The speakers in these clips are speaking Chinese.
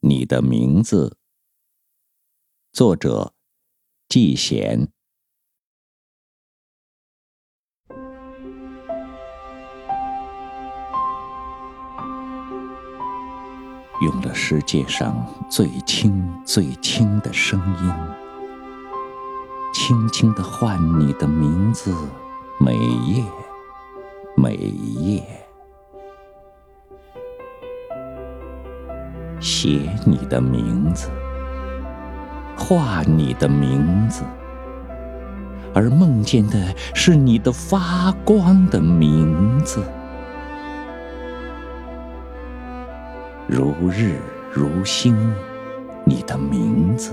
你的名字。作者：季贤。用了世界上最轻最轻的声音，轻轻的唤你的名字，每夜每夜，写你的名字，画你的名字，而梦见的是你的发光的名字。如日如星，你的名字；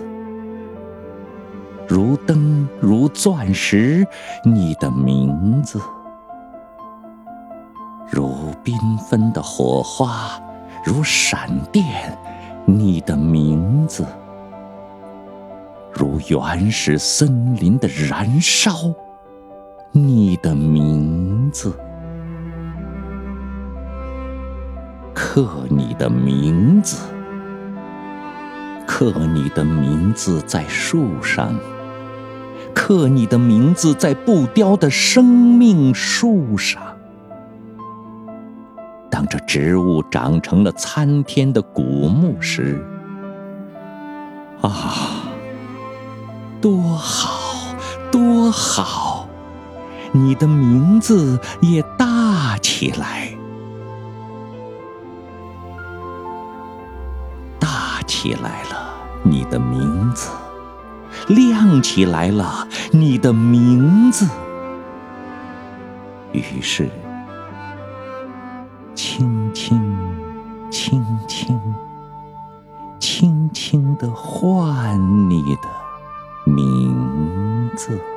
如灯如钻石，你的名字；如缤纷的火花，如闪电，你的名字；如原始森林的燃烧，你的名字。刻你的名字，刻你的名字在树上，刻你的名字在不凋的生命树上。当这植物长成了参天的古木时，啊，多好，多好！你的名字也大起来。大起来了，你的名字亮起来了，你的名字。于是，轻轻、轻轻、轻轻的唤你的名字。